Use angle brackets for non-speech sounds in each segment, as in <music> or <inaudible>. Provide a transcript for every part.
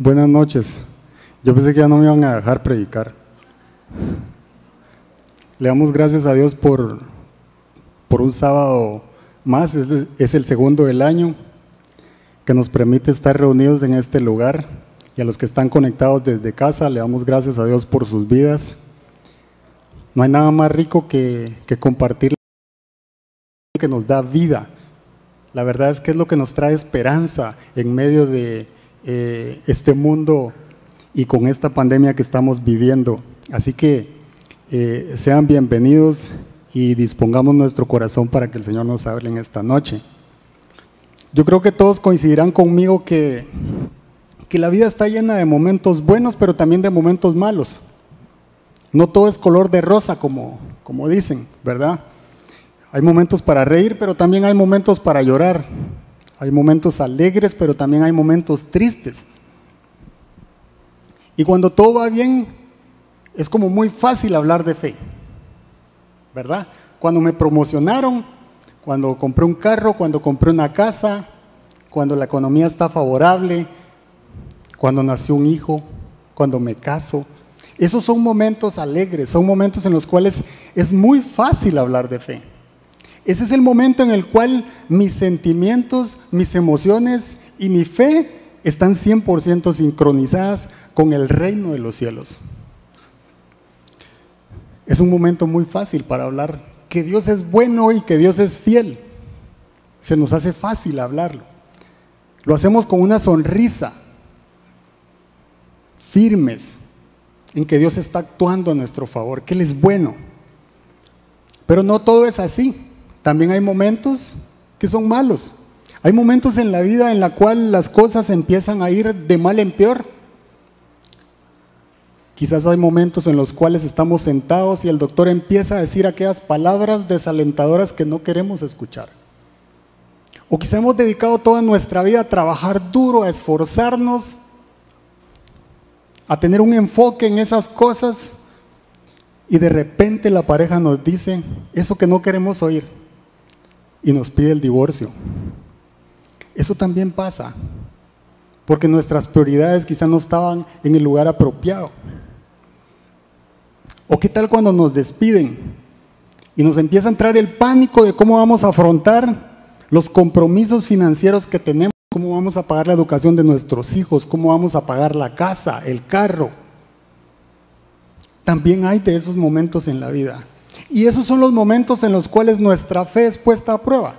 Buenas noches. Yo pensé que ya no me iban a dejar predicar. Le damos gracias a Dios por, por un sábado más, es, el segundo del año, que nos permite estar reunidos en este lugar. Y a los que están conectados desde casa, le damos gracias a Dios por sus vidas. No hay nada más rico que, que compartir que nos da vida. La verdad es que es lo que nos trae esperanza en medio de eh, este mundo y con esta pandemia que estamos viviendo. Así que eh, sean bienvenidos y dispongamos nuestro corazón para que el Señor nos hable en esta noche. Yo creo que todos coincidirán conmigo que, que la vida está llena de momentos buenos, pero también de momentos malos. No todo es color de rosa, como, como dicen, ¿verdad? Hay momentos para reír, pero también hay momentos para llorar. Hay momentos alegres, pero también hay momentos tristes. Y cuando todo va bien, es como muy fácil hablar de fe. ¿Verdad? Cuando me promocionaron, cuando compré un carro, cuando compré una casa, cuando la economía está favorable, cuando nació un hijo, cuando me caso. Esos son momentos alegres, son momentos en los cuales es muy fácil hablar de fe. Ese es el momento en el cual mis sentimientos, mis emociones y mi fe están 100% sincronizadas con el reino de los cielos. Es un momento muy fácil para hablar que Dios es bueno y que Dios es fiel. Se nos hace fácil hablarlo. Lo hacemos con una sonrisa, firmes, en que Dios está actuando a nuestro favor, que Él es bueno. Pero no todo es así. También hay momentos que son malos. Hay momentos en la vida en la cual las cosas empiezan a ir de mal en peor. Quizás hay momentos en los cuales estamos sentados y el doctor empieza a decir aquellas palabras desalentadoras que no queremos escuchar. O quizás hemos dedicado toda nuestra vida a trabajar duro, a esforzarnos, a tener un enfoque en esas cosas y de repente la pareja nos dice eso que no queremos oír y nos pide el divorcio. Eso también pasa, porque nuestras prioridades quizás no estaban en el lugar apropiado. ¿O qué tal cuando nos despiden y nos empieza a entrar el pánico de cómo vamos a afrontar los compromisos financieros que tenemos, cómo vamos a pagar la educación de nuestros hijos, cómo vamos a pagar la casa, el carro? También hay de esos momentos en la vida. Y esos son los momentos en los cuales nuestra fe es puesta a prueba.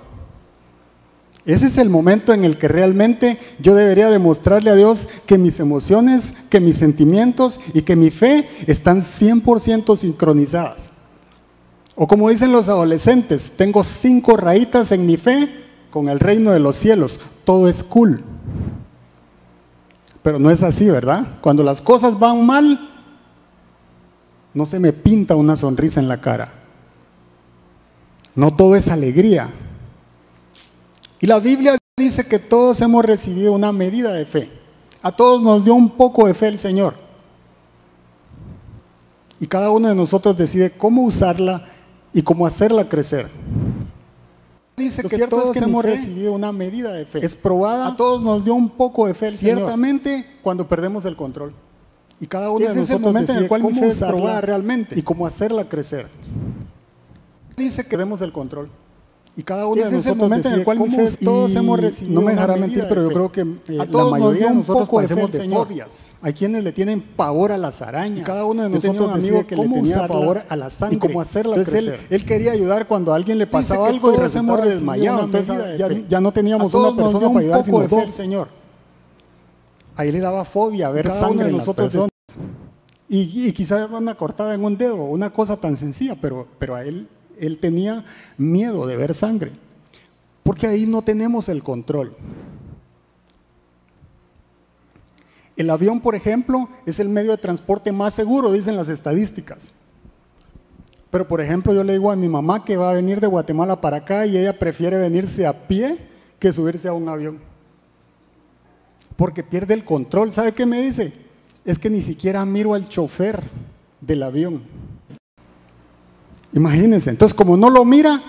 Ese es el momento en el que realmente yo debería demostrarle a Dios que mis emociones, que mis sentimientos y que mi fe están 100% sincronizadas. O como dicen los adolescentes, tengo cinco rayitas en mi fe con el reino de los cielos. Todo es cool. Pero no es así, ¿verdad? Cuando las cosas van mal, no se me pinta una sonrisa en la cara. No todo es alegría. Y la Biblia dice que todos hemos recibido una medida de fe. A todos nos dio un poco de fe el Señor. Y cada uno de nosotros decide cómo usarla y cómo hacerla crecer. Dice que todos hemos recibido una medida de fe. Es probada. A todos nos dio un poco de fe el Ciertamente cuando perdemos el control. Y cada uno de nosotros es momento en el cual es probada realmente y cómo hacerla crecer dice que demos el control. Y cada uno de nosotros es momento en el cual todos hemos recibido. No me dejará mentir, pero yo creo que eh, la mayoría de nosotros padecemos de, fobias. Hay quienes le tienen pavor a las arañas. Y cada uno de nosotros amigo que le tenía pavor a la sangre. Y cómo hacerla crecer. Él, quería ayudar cuando a alguien le pasaba algo y resultaba desmayado. Entonces ya, ya, no teníamos una persona para ayudar, sino dos. Señor. Ahí le daba fobia ver sangre en nosotros. Y, y quizás una cortada en un dedo, una cosa tan sencilla, pero, pero a él él tenía miedo de ver sangre, porque ahí no tenemos el control. El avión, por ejemplo, es el medio de transporte más seguro, dicen las estadísticas. Pero, por ejemplo, yo le digo a mi mamá que va a venir de Guatemala para acá y ella prefiere venirse a pie que subirse a un avión. Porque pierde el control. ¿Sabe qué me dice? Es que ni siquiera miro al chofer del avión. Imagínense, entonces como no lo mira,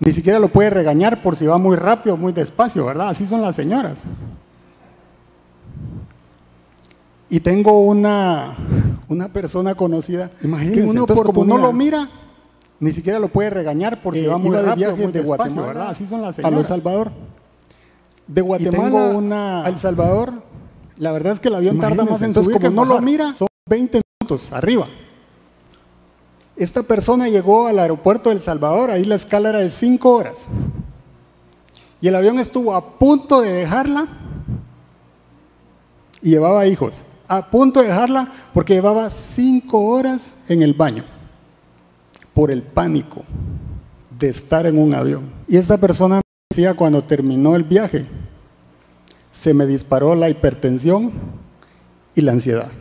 ni siquiera lo puede regañar por si va muy rápido o muy despacio, ¿verdad? Así son las señoras. Y tengo una, una persona conocida Imagínense, que entonces, como no lo mira, ni siquiera lo puede regañar por si Eh, va muy iba de rápido, viaje muy de despacio, Guatemala ¿verdad? Así son las a señoras. Los Salvador. De Y Guatemala tengo una... a El Salvador, la verdad es que el avión tarda Imagínense, más en entonces, subir como que no lo mira, son 20 minutos arriba. Esta persona llegó al aeropuerto de El Salvador, ahí la escala era de 5 horas. Y el avión estuvo a punto de dejarla y llevaba hijos. A punto de dejarla porque llevaba 5 horas en el baño por el pánico de estar en un avión. Y esta persona me decía cuando terminó el viaje, se me disparó la hipertensión y la ansiedad.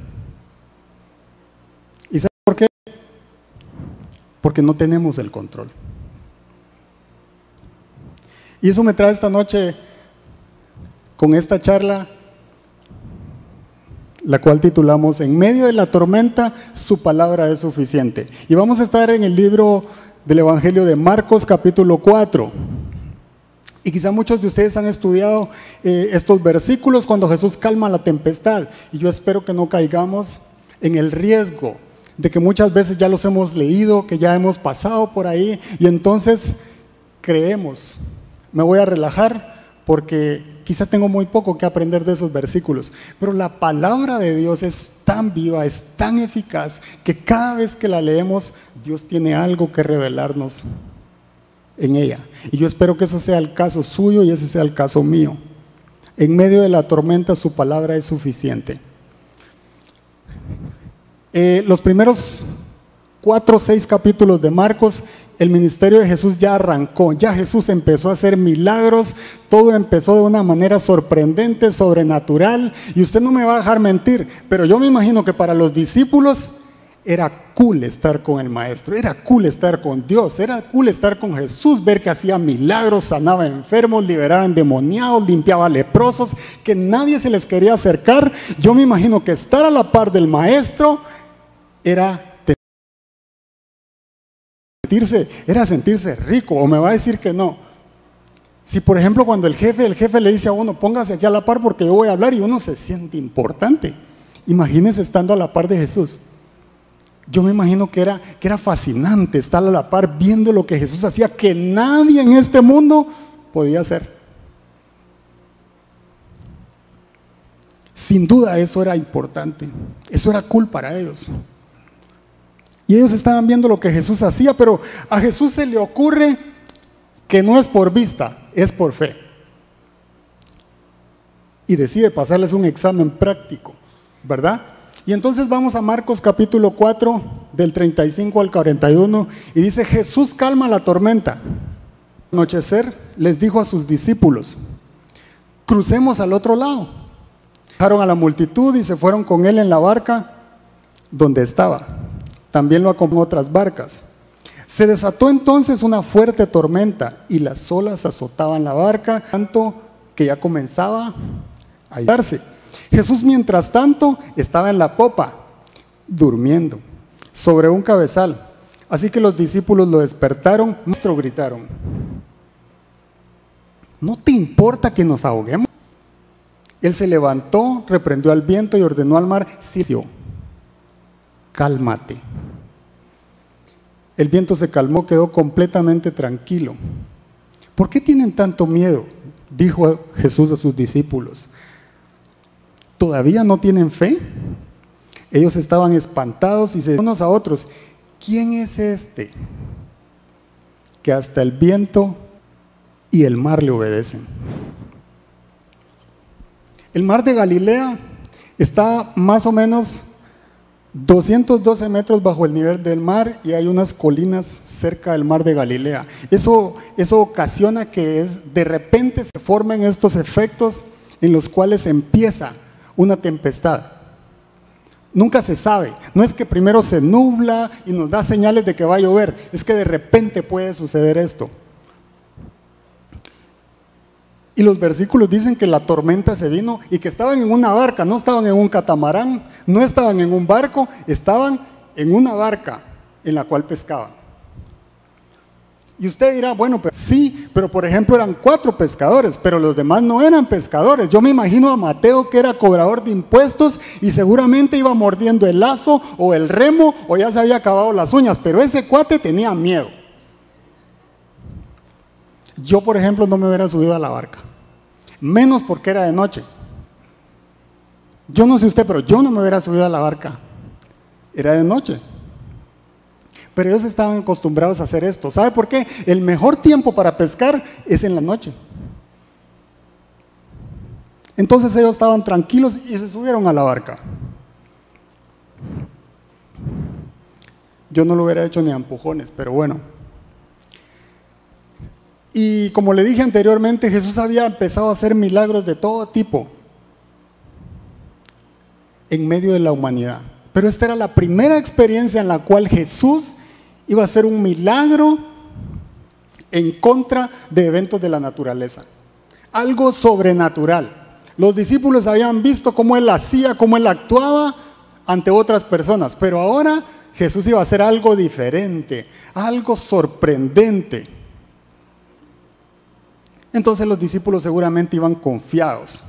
Porque no tenemos el control. Y eso me trae esta noche con esta charla, la cual titulamos En medio de la tormenta, su palabra es suficiente. Y vamos a estar en el libro del Evangelio de Marcos capítulo 4. Y quizá muchos de ustedes han estudiado eh, estos versículos cuando Jesús calma la tempestad. Y yo espero que no caigamos en el riesgo de que muchas veces ya los hemos leído, que ya hemos pasado por ahí y entonces creemos, me voy a relajar porque quizá tengo muy poco que aprender de esos versículos. Pero la palabra de Dios es tan viva, es tan eficaz, que cada vez que la leemos, Dios tiene algo que revelarnos en ella. Y yo espero que eso sea el caso suyo y ese sea el caso mío. En medio de la tormenta su palabra es suficiente. Eh, los primeros cuatro o seis capítulos de Marcos, el ministerio de Jesús ya arrancó, ya Jesús empezó a hacer milagros, todo empezó de una manera sorprendente, sobrenatural, y usted no me va a dejar mentir, pero yo me imagino que para los discípulos era cool estar con el maestro, era cool estar con Dios, era cool estar con Jesús, ver que hacía milagros, sanaba enfermos, liberaba endemoniados, limpiaba leprosos, que nadie se les quería acercar. Yo me imagino que estar a la par del maestro era sentirse, era sentirse rico, o me va a decir que no. Si por ejemplo cuando el jefe, el jefe le dice a uno, póngase aquí a la par porque yo voy a hablar y uno se siente importante. Imagínese estando a la par de Jesús. Yo me imagino que era, que era fascinante estar a la par viendo lo que Jesús hacía, que nadie en este mundo podía hacer. Sin duda eso era importante, eso era cool para ellos. Y ellos estaban viendo lo que Jesús hacía, pero a Jesús se le ocurre que no es por vista, es por fe. Y decide pasarles un examen práctico, ¿verdad? Y entonces vamos a Marcos capítulo 4, del 35 al 41, y dice, Jesús calma la tormenta. Anochecer les dijo a sus discípulos, crucemos al otro lado. Dejaron a la multitud y se fueron con él en la barca donde estaba. También lo acompañó otras barcas. Se desató entonces una fuerte tormenta y las olas azotaban la barca, tanto que ya comenzaba a darse. Jesús, mientras tanto, estaba en la popa, durmiendo, sobre un cabezal. Así que los discípulos lo despertaron, maestro, gritaron. ¿No te importa que nos ahoguemos? Él se levantó, reprendió al viento y ordenó al mar, silencio, cálmate. El viento se calmó, quedó completamente tranquilo. ¿Por qué tienen tanto miedo? Dijo Jesús a sus discípulos. ¿Todavía no tienen fe? Ellos estaban espantados y se decían unos a otros, ¿quién es este que hasta el viento y el mar le obedecen? El mar de Galilea está más o menos 212 metros bajo el nivel del mar y hay unas colinas cerca del mar de Galilea. Eso, eso ocasiona que de repente se formen estos efectos en los cuales empieza una tempestad. Nunca se sabe. No es que primero se nubla y nos da señales de que va a llover. Es que de repente puede suceder esto. Y los versículos dicen que la tormenta se vino y que estaban en una barca, no estaban en un catamarán, no estaban en un barco, estaban en una barca en la cual pescaban. Y usted dirá, bueno, pues sí, pero por ejemplo eran cuatro pescadores, pero los demás no eran pescadores. Yo me imagino a Mateo que era cobrador de impuestos y seguramente iba mordiendo el lazo o el remo o ya se había acabado las uñas, pero ese cuate tenía miedo. Yo, por ejemplo, no me hubiera subido a la barca, menos porque era de noche. Yo no sé usted, pero yo no me hubiera subido a la barca. Era de noche. Pero ellos estaban acostumbrados a hacer esto. ¿Sabe por qué? El mejor tiempo para pescar es en la noche. Entonces ellos estaban tranquilos y se subieron a la barca. Yo no lo hubiera hecho ni a empujones, pero bueno. Y como le dije anteriormente, Jesús había empezado a hacer milagros de todo tipo en medio de la humanidad. Pero esta era la primera experiencia en la cual Jesús iba a ser un milagro en contra de eventos de la naturaleza. Algo sobrenatural. Los discípulos habían visto cómo él hacía, cómo él actuaba ante otras personas, pero ahora Jesús iba a hacer algo diferente, algo sorprendente. Entonces los discípulos seguramente iban confiados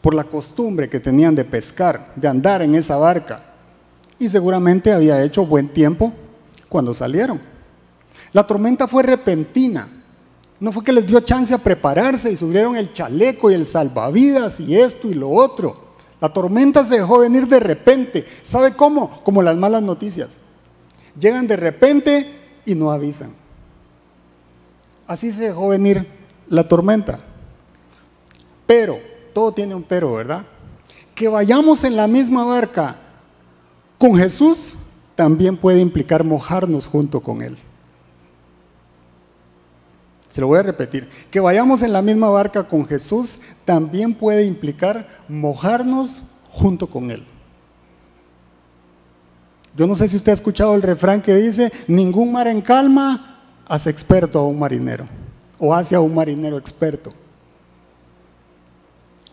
por la costumbre que tenían de pescar, de andar en esa barca. Y seguramente había hecho buen tiempo cuando salieron. La tormenta fue repentina. No fue que les dio chance a prepararse y subieron el chaleco y el salvavidas y esto y lo otro. La tormenta se dejó venir de repente. ¿Sabe cómo? Como las malas noticias. Llegan de repente y no avisan. Así se dejó venir la tormenta. Pero, todo tiene un pero, ¿verdad? Que vayamos en la misma barca con Jesús también puede implicar mojarnos junto con Él. Se lo voy a repetir. Que vayamos en la misma barca con Jesús también puede implicar mojarnos junto con Él. Yo no sé si usted ha escuchado el refrán que dice, ningún mar en calma hace experto a un marinero o hace a un marinero experto.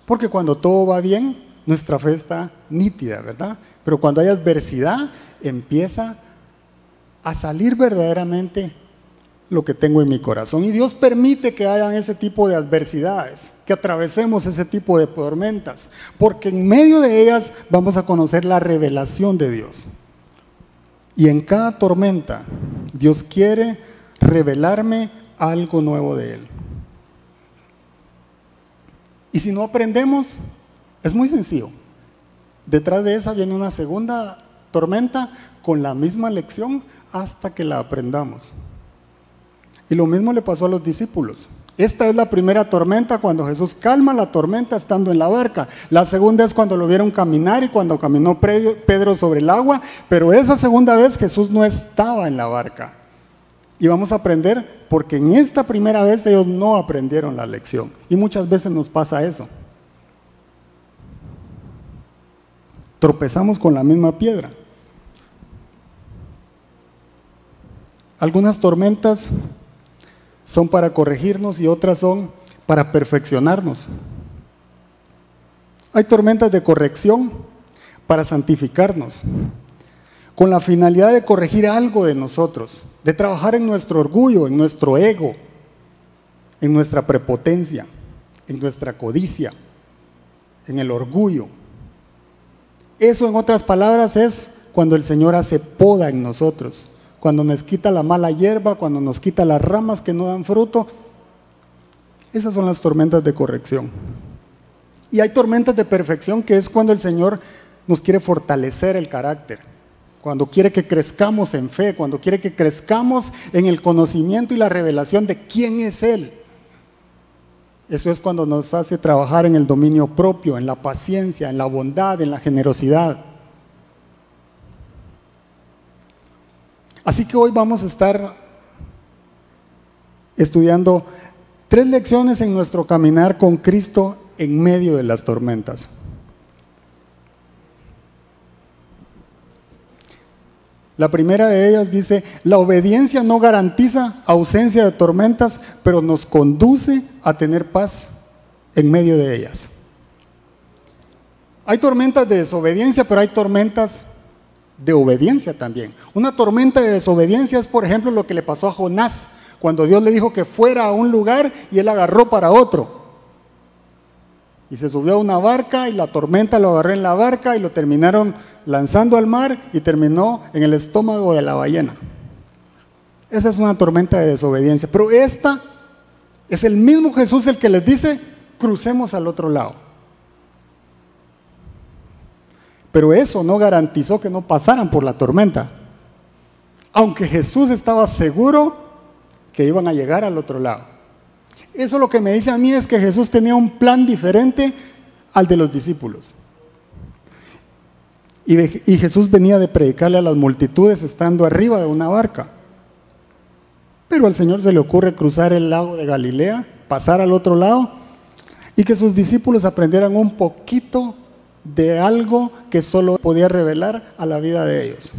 Porque cuando todo va bien, nuestra fe está nítida, ¿verdad? Pero cuando hay adversidad, empieza a salir verdaderamente lo que tengo en mi corazón. Y Dios permite que hayan ese tipo de adversidades, que atravesemos ese tipo de tormentas, porque en medio de ellas vamos a conocer la revelación de Dios. Y en cada tormenta Dios quiere revelarme algo nuevo de Él. Y si no aprendemos, es muy sencillo. Detrás de esa viene una segunda tormenta con la misma lección hasta que la aprendamos. Y lo mismo le pasó a los discípulos. Esta es la primera tormenta cuando Jesús calma la tormenta estando en la barca. La segunda es cuando lo vieron caminar y cuando caminó Pedro sobre el agua. Pero esa segunda vez Jesús no estaba en la barca. Y vamos a aprender porque en esta primera vez ellos no aprendieron la lección. Y muchas veces nos pasa eso. Tropezamos con la misma piedra. Algunas tormentas son para corregirnos y otras son para perfeccionarnos. Hay tormentas de corrección para santificarnos, con la finalidad de corregir algo de nosotros, de trabajar en nuestro orgullo, en nuestro ego, en nuestra prepotencia, en nuestra codicia, en el orgullo. Eso en otras palabras es cuando el Señor hace poda en nosotros cuando nos quita la mala hierba, cuando nos quita las ramas que no dan fruto. Esas son las tormentas de corrección. Y hay tormentas de perfección que es cuando el Señor nos quiere fortalecer el carácter, cuando quiere que crezcamos en fe, cuando quiere que crezcamos en el conocimiento y la revelación de quién es Él. Eso es cuando nos hace trabajar en el dominio propio, en la paciencia, en la bondad, en la generosidad. Así que hoy vamos a estar estudiando tres lecciones en nuestro caminar con Cristo en medio de las tormentas. La primera de ellas dice, la obediencia no garantiza ausencia de tormentas, pero nos conduce a tener paz en medio de ellas. Hay tormentas de desobediencia, pero hay tormentas de obediencia también. Una tormenta de desobediencia es, por ejemplo, lo que le pasó a Jonás cuando Dios le dijo que fuera a un lugar y él agarró para otro. Y se subió a una barca y la tormenta lo agarró en la barca y lo terminaron lanzando al mar y terminó en el estómago de la ballena. Esa es una tormenta de desobediencia. Pero esta es el mismo Jesús el que les dice, crucemos al otro lado. Pero eso no garantizó que no pasaran por la tormenta. Aunque Jesús estaba seguro que iban a llegar al otro lado. Eso lo que me dice a mí es que Jesús tenía un plan diferente al de los discípulos. Y, Jesús venía de predicarle a las multitudes estando arriba de una barca. Pero al Señor se le ocurre cruzar el lago de Galilea, pasar al otro lado y que sus discípulos aprendieran un poquito de algo que solo podía revelar a la vida de ellos.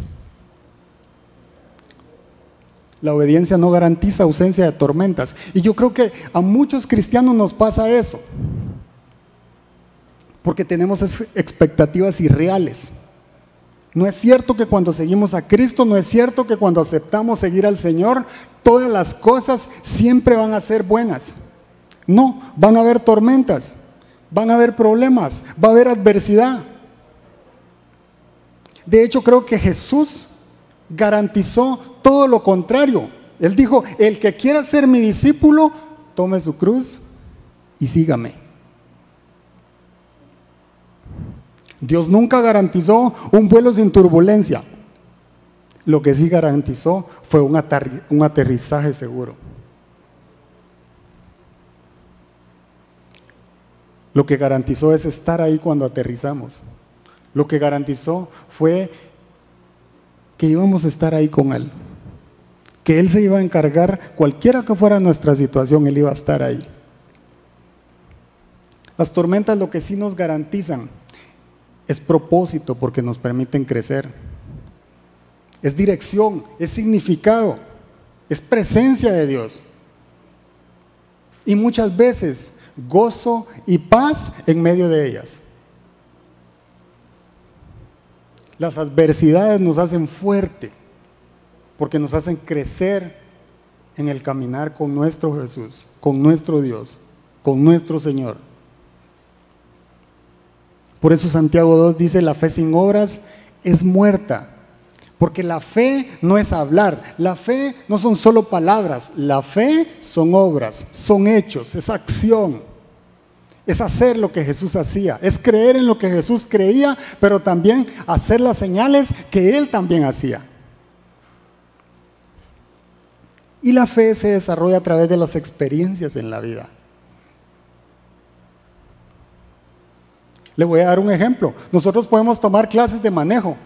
La obediencia no garantiza ausencia de tormentas. Y yo creo que a muchos cristianos nos pasa eso. Porque tenemos expectativas irreales. No es cierto que cuando seguimos a Cristo, no es cierto que cuando aceptamos seguir al Señor, todas las cosas siempre van a ser buenas. No, van a haber tormentas, van a haber problemas, va a haber adversidad. De hecho, creo que Jesús garantizó todo lo contrario. Él dijo, el que quiera ser mi discípulo, tome su cruz y sígame. Dios nunca garantizó un vuelo sin turbulencia. Lo que sí garantizó fue un, aterrizaje seguro. Lo que garantizó es estar ahí cuando aterrizamos. Lo que garantizó fue que íbamos a estar ahí con Él. Que Él se iba a encargar, cualquiera que fuera nuestra situación, Él iba a estar ahí. Las tormentas lo que sí nos garantizan es propósito porque nos permiten crecer. Es dirección, es significado, es presencia de Dios. Y muchas veces gozo y paz en medio de ellas. Las adversidades nos hacen fuerte porque nos hacen crecer en el caminar con nuestro Jesús, con nuestro Dios, con nuestro Señor. Por eso Santiago 2 dice, la fe sin obras es muerta. Porque la fe no es hablar, la fe no son solo palabras, la fe son obras, son hechos, es acción. Es hacer lo que Jesús hacía, es creer en lo que Jesús creía, pero también hacer las señales que Él también hacía. Y la fe se desarrolla a través de las experiencias en la vida. Le voy a dar un ejemplo. Nosotros podemos tomar clases de manejo,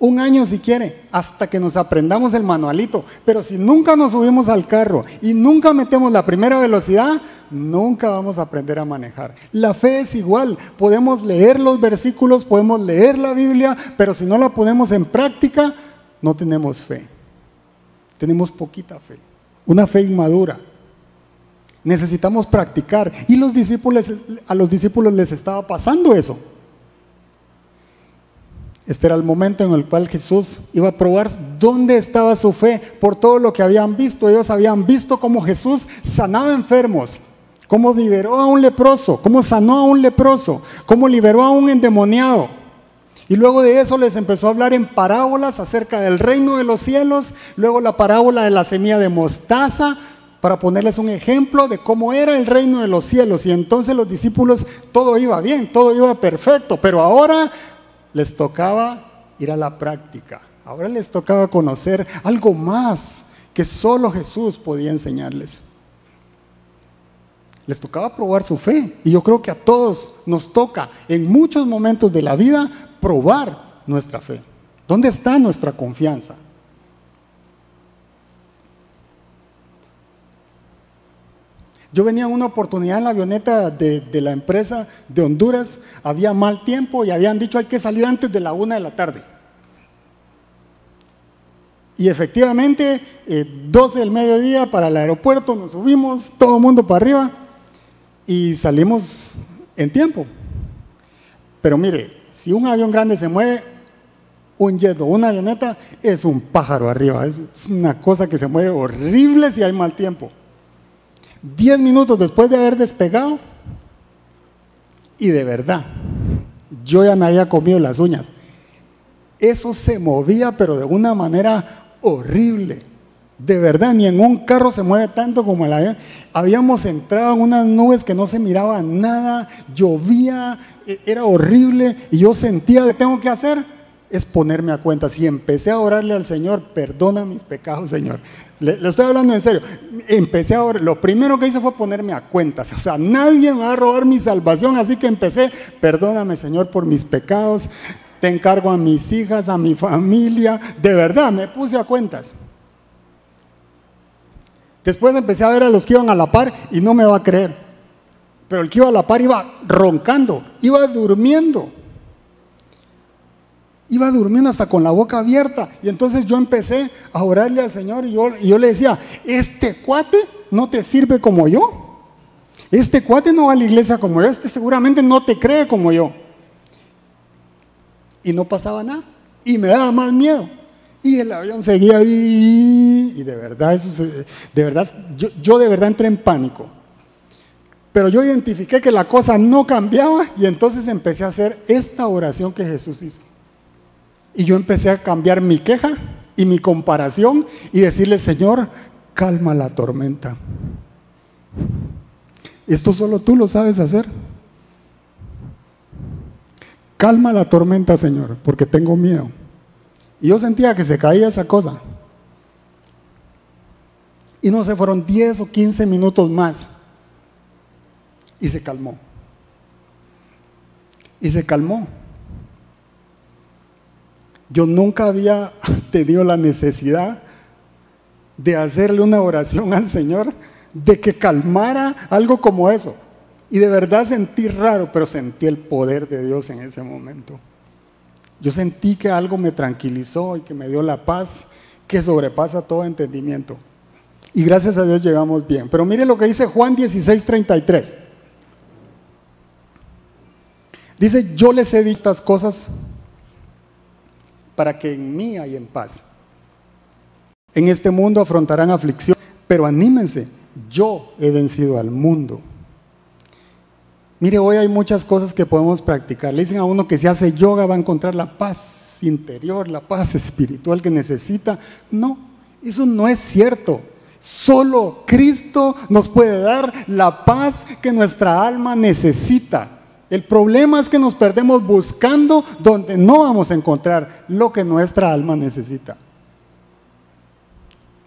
un año si quiere, hasta que nos aprendamos el manualito. Pero si nunca nos subimos al carro y nunca metemos la primera velocidad, nunca vamos a aprender a manejar. La fe es igual. Podemos leer los versículos, podemos leer la Biblia, pero si no la ponemos en práctica, no tenemos fe. Tenemos poquita fe. Una fe inmadura. Necesitamos practicar. Y los discípulos, a los discípulos les estaba pasando eso. Este era el momento en el cual Jesús iba a probar dónde estaba su fe por todo lo que habían visto. Ellos habían visto cómo Jesús sanaba enfermos, cómo liberó a un leproso, cómo sanó a un leproso, cómo liberó a un endemoniado. Y luego de eso les empezó a hablar en parábolas acerca del reino de los cielos, luego la parábola de la semilla de mostaza, para ponerles un ejemplo de cómo era el reino de los cielos. Y entonces los discípulos, todo iba bien, todo iba perfecto, pero ahora les tocaba ir a la práctica. Ahora les tocaba conocer algo más que solo Jesús podía enseñarles. Les tocaba probar su fe. Y yo creo que a todos nos toca en muchos momentos de la vida probar nuestra fe. ¿Dónde está nuestra confianza? Yo venía en una oportunidad en la avioneta de, la empresa de Honduras, había mal tiempo y habían dicho hay que salir antes de la una de la tarde. Y efectivamente, 12 eh, del mediodía para el aeropuerto, nos subimos, todo el mundo para arriba y salimos en tiempo. Pero mire, si un avión grande se mueve, Un jet o una avioneta es un pájaro arriba, es una cosa que se muere horrible si hay mal tiempo. Diez minutos después de haber despegado, y de verdad, yo ya me había comido las uñas. Eso se movía, pero de una manera horrible. De verdad, ni en un carro se mueve tanto como el avión. Habíamos entrado en unas nubes que no se miraba nada, llovía, e, era horrible y yo sentía que tengo que hacer es ponerme a cuenta. Si empecé a orarle al Señor, perdona mis pecados, Señor. Le, estoy hablando en serio. Empecé a orar, lo primero que hice fue ponerme a cuentas. O sea, nadie me va a robar mi salvación, así que empecé, perdóname, Señor, por mis pecados. Te encargo a mis hijas, a mi familia. De verdad, me puse a cuentas. Después empecé a ver a los que iban a la par y no me va a creer. Pero el que iba a la par iba roncando, iba durmiendo. Iba durmiendo hasta con la boca abierta. Y entonces yo empecé a orarle al Señor y yo, y yo le decía, este cuate no te sirve como yo. Este cuate no va a la iglesia como yo. Este seguramente no te cree como yo. Y no pasaba nada. Y me daba más miedo. Y el avión seguía. Y de verdad, eso de verdad, yo, yo de verdad entré en pánico. Pero yo identifiqué que la cosa no cambiaba y entonces empecé a hacer esta oración que Jesús hizo. Y yo empecé a cambiar mi queja y mi comparación y decirle, Señor, calma la tormenta. Esto solo tú lo sabes hacer. Calma la tormenta, Señor, porque tengo miedo. Y yo sentía que se caía esa cosa. Y no se fueron 10 o 15 minutos más. Y se calmó. Y se calmó. Yo nunca había <laughs> tenido la necesidad de hacerle una oración al Señor, de que calmara algo como eso. Y de verdad sentí raro, pero sentí el poder de Dios en ese momento. Yo sentí que algo me tranquilizó y que me dio la paz que sobrepasa todo entendimiento. Y gracias a Dios llegamos bien. Pero mire lo que dice Juan 16, 33. Dice, yo les he dicho estas cosas para que en mí hay en paz. En este mundo afrontarán aflicción, pero anímense, yo he vencido al mundo. Mire, hoy hay muchas cosas que podemos practicar. Le dicen a uno que si hace yoga va a encontrar la paz interior, la paz espiritual que necesita. No, eso no es cierto. Solo Cristo nos puede dar la paz que nuestra alma necesita. El problema es que nos perdemos buscando donde no vamos a encontrar lo que nuestra alma necesita.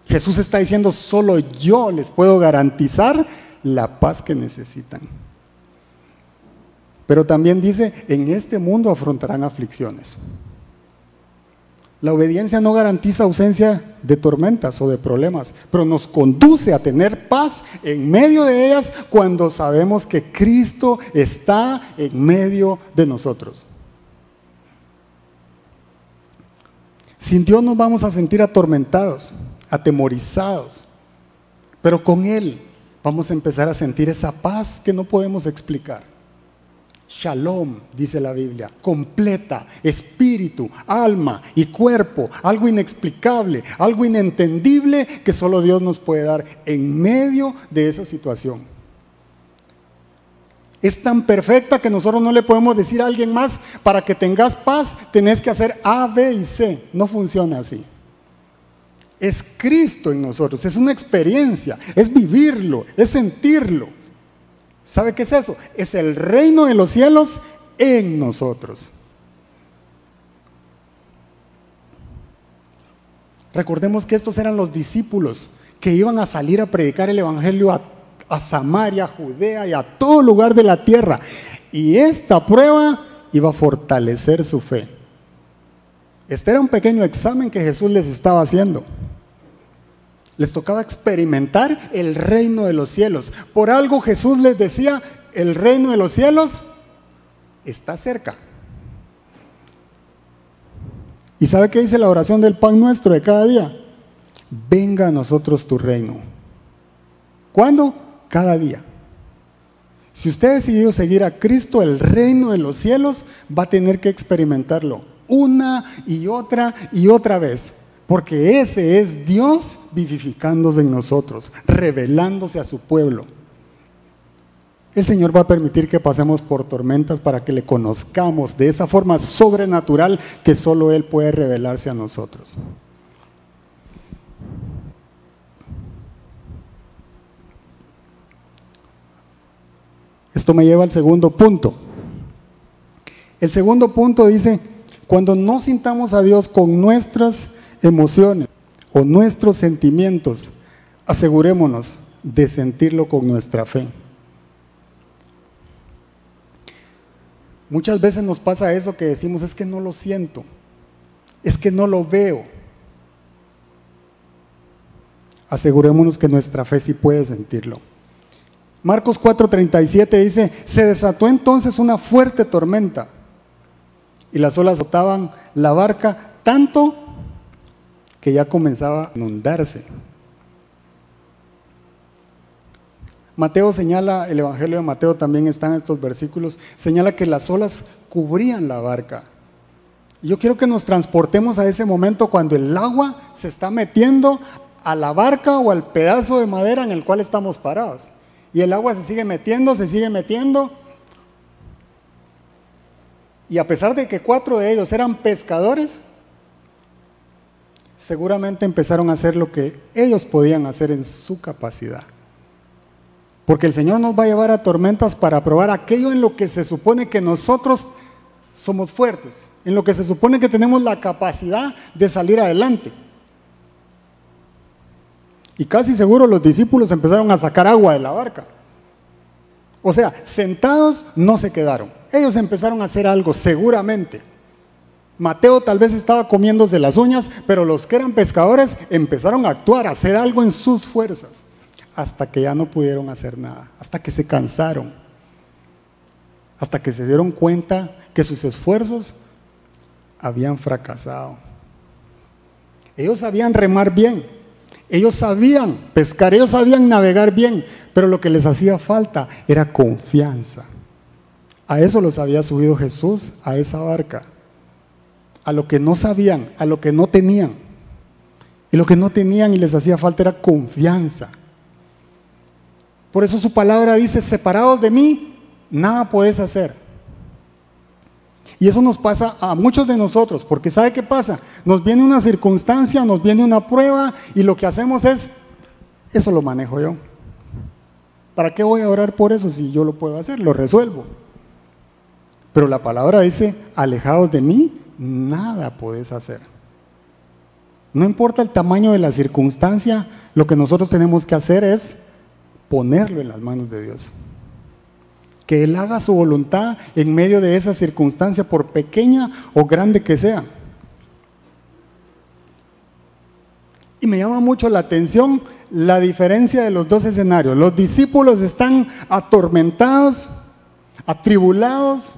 Jesús está diciendo, solo yo les puedo garantizar la paz que necesitan. Pero también dice, en este mundo afrontarán aflicciones. La obediencia no garantiza ausencia de tormentas o de problemas, pero nos conduce a tener paz en medio de ellas cuando sabemos que Cristo está en medio de nosotros. Sin Dios nos vamos a sentir atormentados, atemorizados, pero con Él vamos a empezar a sentir esa paz que no podemos explicar. Shalom, dice la Biblia, completa, espíritu, alma y cuerpo, algo inexplicable, algo inentendible que solo Dios nos puede dar en medio de esa situación. Es tan perfecta que nosotros no le podemos decir a alguien más, para que tengas paz, tenés que hacer A, B y C. No funciona así. Es Cristo en nosotros, es una experiencia, es vivirlo, es sentirlo. ¿Sabe qué es eso? Es el reino de los cielos en nosotros. Recordemos que estos eran los discípulos que iban a salir a predicar el Evangelio a, Samaria, a Judea y a todo lugar de la tierra. Y esta prueba iba a fortalecer su fe. Este era un pequeño examen que Jesús les estaba haciendo. Les tocaba experimentar el reino de los cielos. Por algo Jesús les decía, el reino de los cielos está cerca. ¿Y sabe qué dice la oración del pan nuestro de cada día? Venga a nosotros tu reino. ¿Cuándo? Cada día. Si usted ha decidido seguir a Cristo, el reino de los cielos va a tener que experimentarlo una y otra y otra vez. Porque ese es Dios vivificándose en nosotros, revelándose a su pueblo. El Señor va a permitir que pasemos por tormentas para que le conozcamos de esa forma sobrenatural que solo Él puede revelarse a nosotros. Esto me lleva al segundo punto. El segundo punto dice, cuando no sintamos a Dios con nuestras emociones o nuestros sentimientos, asegurémonos de sentirlo con nuestra fe. Muchas veces nos pasa eso que decimos, es que no lo siento, es que no lo veo. Asegurémonos que nuestra fe sí puede sentirlo. Marcos 4:37 dice, se desató entonces una fuerte tormenta y las olas azotaban la barca tanto que ya comenzaba a inundarse. Mateo señala, el Evangelio de Mateo también está en estos versículos, señala que las olas cubrían la barca. Y yo quiero que nos transportemos a ese momento cuando el agua se está metiendo a la barca o al pedazo de madera en el cual estamos parados. Y el agua se sigue metiendo, se sigue metiendo. Y a pesar de que cuatro de ellos eran pescadores, seguramente empezaron a hacer lo que ellos podían hacer en su capacidad. Porque el Señor nos va a llevar a tormentas para probar aquello en lo que se supone que nosotros somos fuertes, en lo que se supone que tenemos la capacidad de salir adelante. Y casi seguro los discípulos empezaron a sacar agua de la barca. O sea, sentados no se quedaron. Ellos empezaron a hacer algo, seguramente. Mateo tal vez estaba comiéndose las uñas, pero los que eran pescadores empezaron a actuar, a hacer algo en sus fuerzas hasta que ya no pudieron hacer nada, hasta que se cansaron, hasta que se dieron cuenta que sus esfuerzos habían fracasado. Ellos sabían remar bien, ellos sabían pescar, ellos sabían navegar bien, pero lo que les hacía falta era confianza. A eso los había subido Jesús, a esa barca, a lo que no sabían, a lo que no tenían. Y lo que no tenían y les hacía falta era confianza. Por eso su palabra dice, separados de mí, nada puedes hacer. Y eso nos pasa a muchos de nosotros, porque ¿sabe qué pasa? Nos viene una circunstancia, nos viene una prueba y lo que hacemos es, eso lo manejo yo. ¿Para qué voy a orar por eso si yo lo puedo hacer? Lo resuelvo. Pero la palabra dice, alejados de mí, nada puedes hacer. No importa el tamaño de la circunstancia, lo que nosotros tenemos que hacer es ponerlo en las manos de Dios. Que Él haga su voluntad en medio de esa circunstancia, por pequeña o grande que sea. Y me llama mucho la atención la diferencia de los dos escenarios. Los discípulos están atormentados, atribulados,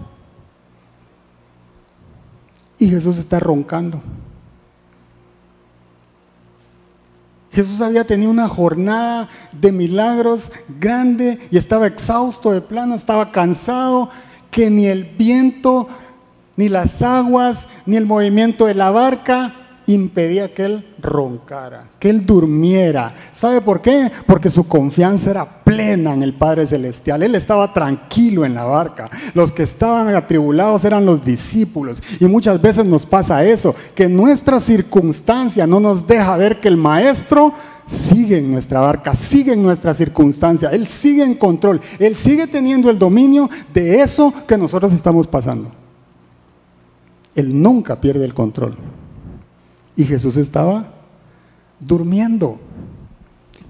y Jesús está roncando. Jesús había tenido una jornada de milagros grande y estaba exhausto de plano, estaba cansado, que ni el viento, ni las aguas, ni el movimiento de la barca impedía que él roncara, que él durmiera. ¿Sabe por qué? Porque su confianza era plena en el Padre Celestial. Él estaba tranquilo en la barca. Los que estaban atribulados eran los discípulos. Y muchas veces nos pasa eso, que nuestra circunstancia no nos deja ver que el Maestro sigue en nuestra barca, sigue en nuestra circunstancia. Él sigue en control. Él sigue teniendo el dominio de eso que nosotros estamos pasando. Él nunca pierde el control. Y Jesús estaba durmiendo.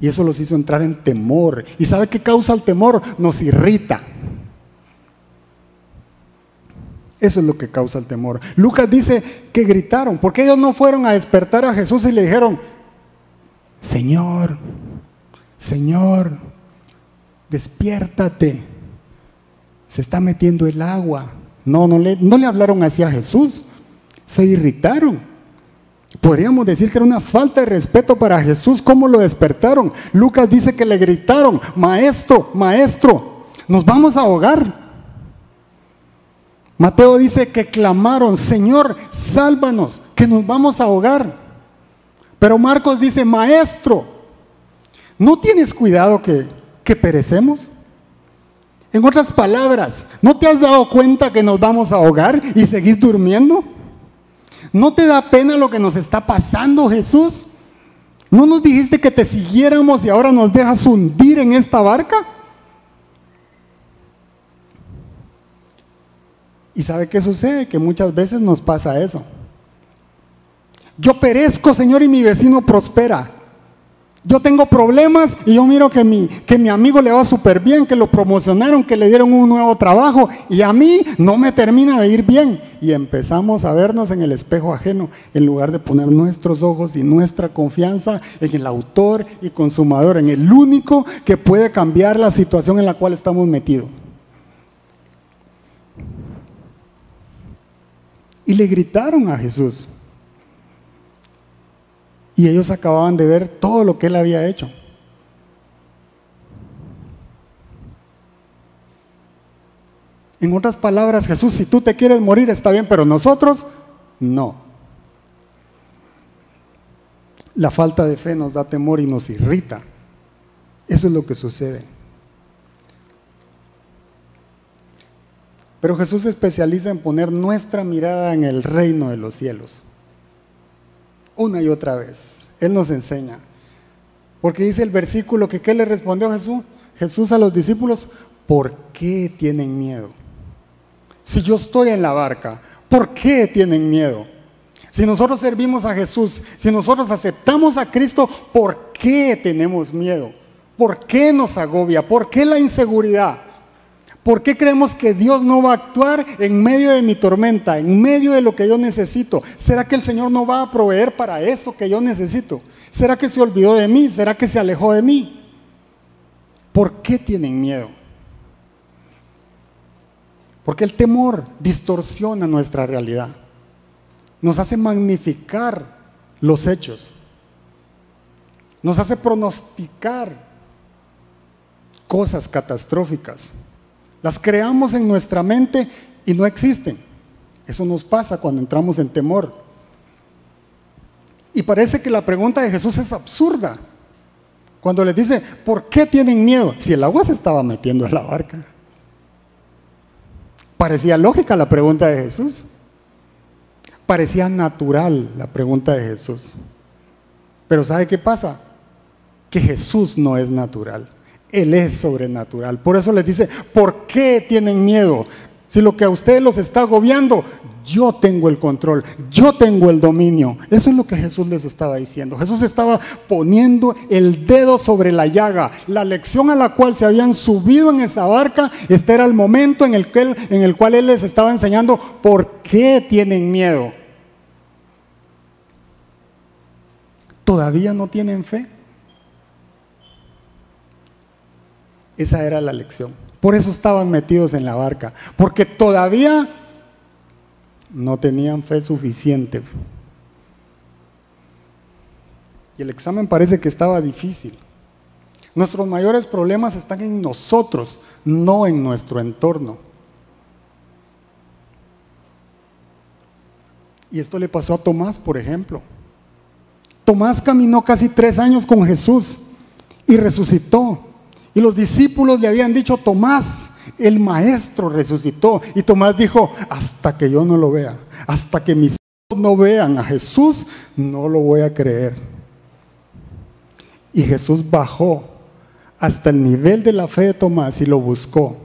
Y eso los hizo entrar en temor. ¿Y sabe qué causa el temor? Nos irrita. Eso es lo que causa el temor. Lucas dice que gritaron, porque ellos no fueron a despertar a Jesús y le dijeron, Señor, Señor, despiértate, se está metiendo el agua. No, no le, no le hablaron así a Jesús, se irritaron. Podríamos decir que era una falta de respeto para Jesús, cómo lo despertaron. Lucas dice que le gritaron, maestro, maestro, nos vamos a ahogar. Mateo dice que clamaron, Señor, sálvanos, que nos vamos a ahogar. Pero Marcos dice, Maestro, ¿no tienes cuidado que, que perecemos? En otras palabras, ¿no te has dado cuenta que nos vamos a ahogar y seguir durmiendo? ¿No te da pena lo que nos está pasando, Jesús? ¿No nos dijiste que te siguiéramos y ahora nos dejas hundir en esta barca? ¿Y sabe qué sucede? Que muchas veces nos pasa eso. Yo perezco, Señor, y mi vecino prospera. Yo tengo problemas y yo miro que mi, que mi amigo le va súper bien, que lo promocionaron, que le dieron un nuevo trabajo y a mí no me termina de ir bien. Y empezamos a vernos en el espejo ajeno en lugar de poner nuestros ojos y nuestra confianza en el autor y consumador, en el único que puede cambiar la situación en la cual estamos metidos. Y le gritaron a Jesús. Y ellos acababan de ver todo lo que él había hecho. En otras palabras, Jesús, si tú te quieres morir está bien, pero nosotros no. La falta de fe nos da temor y nos irrita. Eso es lo que sucede. Pero Jesús se especializa en poner nuestra mirada en el reino de los cielos una y otra vez. Él nos enseña. Porque dice el versículo que ¿qué le respondió Jesús? Jesús a los discípulos, ¿por qué tienen miedo? Si yo estoy en la barca, ¿por qué tienen miedo? Si nosotros servimos a Jesús, si nosotros aceptamos a Cristo, ¿por qué tenemos miedo? ¿Por qué nos agobia? ¿Por qué la inseguridad? ¿Por qué creemos que Dios no va a actuar en medio de mi tormenta, en medio de lo que yo necesito? ¿Será que el Señor no va a proveer para eso que yo necesito? ¿Será que se olvidó de mí? ¿Será que se alejó de mí? ¿Por qué tienen miedo? Porque el temor distorsiona nuestra realidad. Nos hace magnificar los hechos. Nos hace pronosticar cosas catastróficas. Las creamos en nuestra mente y no existen. Eso nos pasa cuando entramos en temor. Y parece que la pregunta de Jesús es absurda. Cuando les dice, ¿por qué tienen miedo? Si el agua se estaba metiendo en la barca. Parecía lógica la pregunta de Jesús. Parecía natural la pregunta de Jesús. Pero ¿sabe qué pasa? Que Jesús no es natural. Él es sobrenatural. Por eso les dice, ¿por qué tienen miedo? Si lo que a ustedes los está agobiando, yo tengo el control, yo tengo el dominio. Eso es lo que Jesús les estaba diciendo. Jesús estaba poniendo el dedo sobre la llaga. La lección a la cual se habían subido en esa barca, este era el momento en el, que en el cual Él les estaba enseñando por qué tienen miedo. ¿Todavía no tienen fe? Esa era la lección. Por eso estaban metidos en la barca, porque todavía no tenían fe suficiente. Y el examen parece que estaba difícil. Nuestros mayores problemas están en nosotros, no en nuestro entorno. Y esto le pasó a Tomás, por ejemplo. Tomás caminó casi tres años con Jesús y resucitó. Y los discípulos le habían dicho, Tomás, el maestro resucitó. Y Tomás dijo, hasta que yo no lo vea, hasta que mis ojos no vean a Jesús, no lo voy a creer. Y Jesús bajó hasta el nivel de la fe de Tomás y lo buscó.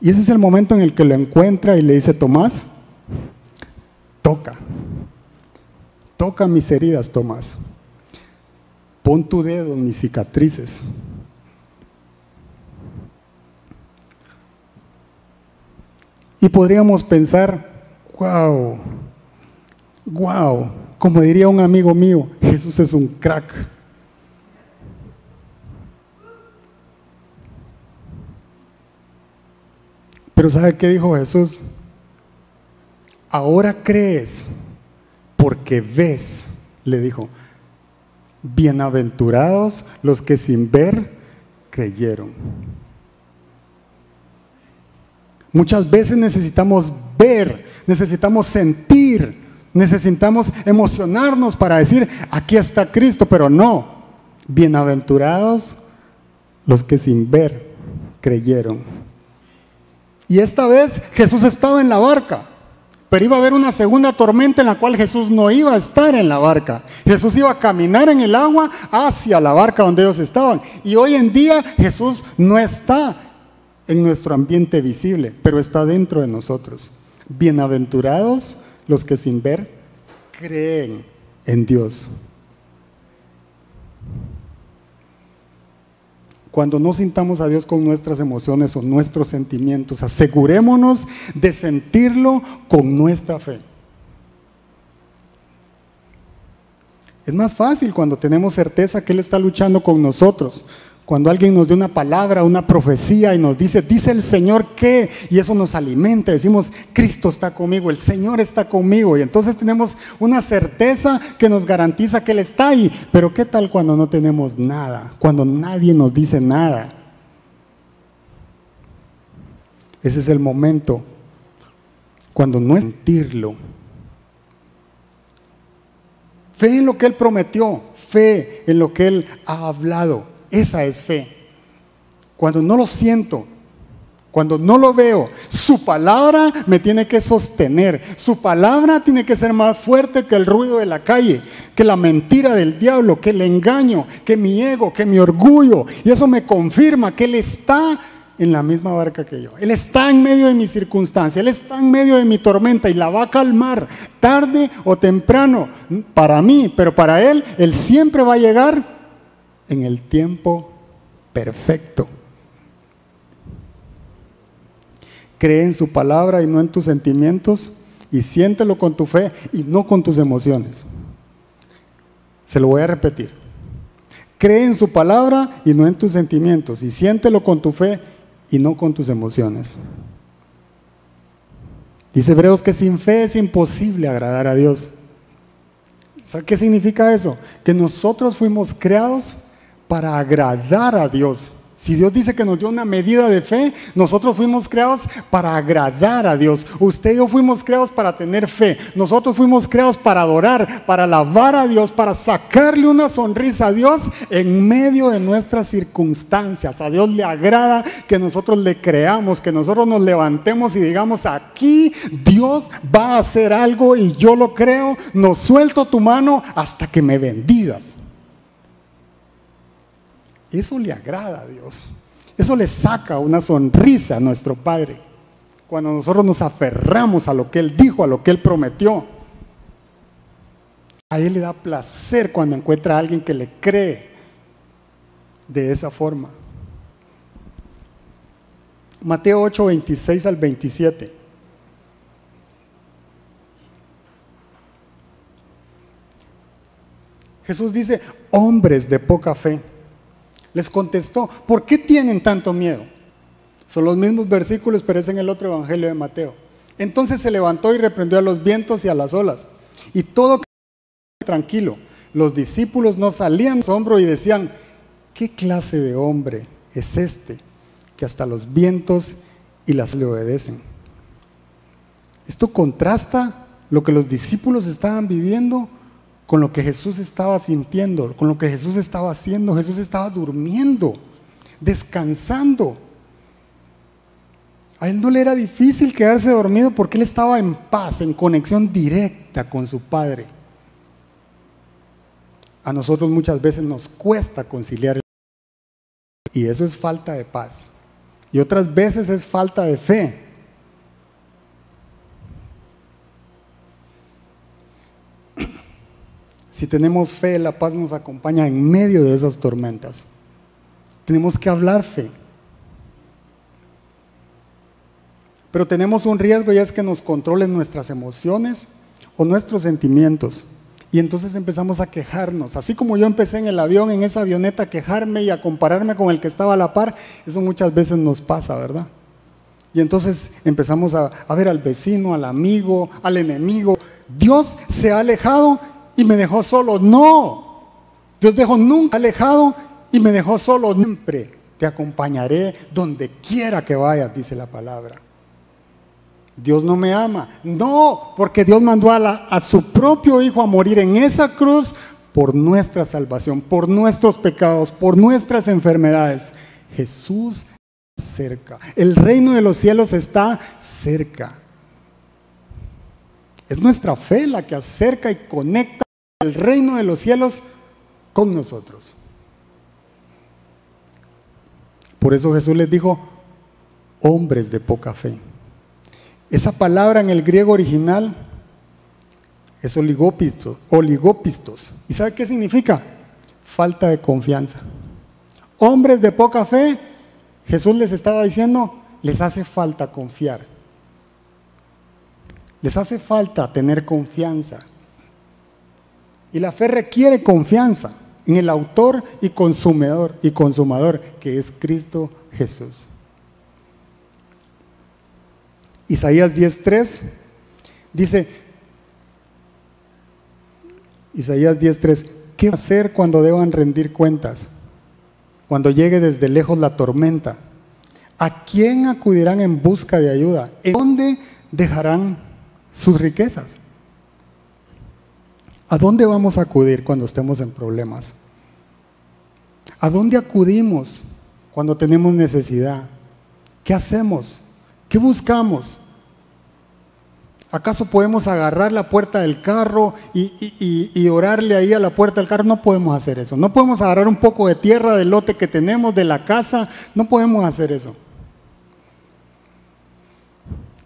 Y ese es el momento en el que lo encuentra y le dice, Tomás, toca, toca mis heridas, Tomás pon tu dedo en mis cicatrices. Y podríamos pensar, wow, wow, como diría un amigo mío, Jesús es un crack. Pero ¿sabe qué dijo Jesús? Ahora crees porque ves, le dijo, Bienaventurados los que sin ver creyeron. Muchas veces necesitamos ver, necesitamos sentir, necesitamos emocionarnos para decir, aquí está Cristo, pero no. Bienaventurados los que sin ver creyeron. Y esta vez Jesús estaba en la barca. Pero iba a haber una segunda tormenta en la cual Jesús no iba a estar en la barca. Jesús iba a caminar en el agua hacia la barca donde ellos estaban. Y hoy en día Jesús no está en nuestro ambiente visible, pero está dentro de nosotros. Bienaventurados los que sin ver creen en Dios. Cuando no sintamos a Dios con nuestras emociones o nuestros sentimientos, asegurémonos de sentirlo con nuestra fe. Es más fácil cuando tenemos certeza que Él está luchando con nosotros. Cuando alguien nos da una palabra, una profecía y nos dice, dice el Señor que, y eso nos alimenta, decimos, Cristo está conmigo, el Señor está conmigo, y entonces tenemos una certeza que nos garantiza que Él está ahí. Pero ¿qué tal cuando no tenemos nada? Cuando nadie nos dice nada. Ese es el momento cuando no es sentirlo. Fe en lo que Él prometió, fe en lo que Él ha hablado. Esa es fe. Cuando no lo siento, cuando no lo veo, su palabra me tiene que sostener. Su palabra tiene que ser más fuerte que el ruido de la calle, que la mentira del diablo, que el engaño, que mi ego, que mi orgullo. Y eso me confirma que Él está en la misma barca que yo. Él está en medio de mi circunstancia, Él está en medio de mi tormenta y la va a calmar tarde o temprano para mí, pero para Él, Él siempre va a llegar en el tiempo perfecto. Cree en su palabra y no en tus sentimientos y siéntelo con tu fe y no con tus emociones. Se lo voy a repetir. Cree en su palabra y no en tus sentimientos y siéntelo con tu fe y no con tus emociones. Dice Hebreos que sin fe es imposible agradar a Dios. ¿Sabe qué significa eso? Que nosotros fuimos creados para agradar a Dios. Si Dios dice que nos dio una medida de fe, nosotros fuimos creados para agradar a Dios. Usted y yo fuimos creados para tener fe. Nosotros fuimos creados para adorar, para alabar a Dios, para sacarle una sonrisa a Dios en medio de nuestras circunstancias. A Dios le agrada que nosotros le creamos, que nosotros nos levantemos y digamos, aquí Dios va a hacer algo y yo lo creo. No suelto tu mano hasta que me bendigas. Eso le agrada a Dios. Eso le saca una sonrisa a nuestro Padre. Cuando nosotros nos aferramos a lo que Él dijo, a lo que Él prometió. A Él le da placer cuando encuentra a alguien que le cree de esa forma. Mateo 8, 26 al 27. Jesús dice, hombres de poca fe. Les contestó, ¿por qué tienen tanto miedo? Son los mismos versículos, pero es en el otro evangelio de Mateo. Entonces se levantó y reprendió a los vientos y a las olas. Y todo tranquilo. Los discípulos no salían asombro y decían, ¿qué clase de hombre es este que hasta los vientos y las le obedecen? Esto contrasta lo que los discípulos estaban viviendo con lo que Jesús estaba sintiendo, con lo que Jesús estaba haciendo. Jesús estaba durmiendo, descansando. A él no le era difícil quedarse dormido porque él estaba en paz, en conexión directa con su Padre. A nosotros muchas veces nos cuesta conciliar y eso es falta de paz. Y otras veces es falta de fe. Si tenemos fe, la paz nos acompaña en medio de esas tormentas. Tenemos que hablar fe. Pero tenemos un riesgo y es que nos controlen nuestras emociones o nuestros sentimientos. Y entonces empezamos a quejarnos. Así como yo empecé en el avión, en esa avioneta, a quejarme y a compararme con el que estaba a la par, eso muchas veces nos pasa, ¿verdad? Y entonces empezamos a, a ver al vecino, al amigo, al enemigo. Dios se ha alejado y me dejó solo. No, Dios dejó nunca alejado y me dejó solo. Siempre te acompañaré donde quiera que vayas, dice la palabra. Dios no me ama. No, porque Dios mandó a, su propio Hijo a morir en esa cruz por nuestra salvación, por nuestros pecados, por nuestras enfermedades. Jesús cerca. El reino de los cielos está cerca. Es nuestra fe la que acerca y conecta el reino de los cielos con nosotros. Por eso Jesús les dijo, hombres de poca fe. Esa palabra en el griego original es oligópistos, oligópistos. ¿Y sabe qué significa? Falta de confianza. Hombres de poca fe, Jesús les estaba diciendo, les hace falta confiar. Les hace falta tener confianza. Y la fe requiere confianza en el autor y consumidor y consumador que es Cristo Jesús. Isaías 10:3 dice Isaías 10:3, ¿qué va a hacer cuando deban rendir cuentas? Cuando llegue desde lejos la tormenta. ¿A quién acudirán en busca de ayuda? ¿En dónde dejarán sus riquezas? ¿A dónde vamos a acudir cuando estemos en problemas? ¿A dónde acudimos cuando tenemos necesidad? ¿Qué hacemos? ¿Qué buscamos? ¿Acaso podemos agarrar la puerta del carro y, orarle ahí a la puerta del carro? No podemos hacer eso. No podemos agarrar un poco de tierra del lote que tenemos, de la casa. No podemos hacer eso.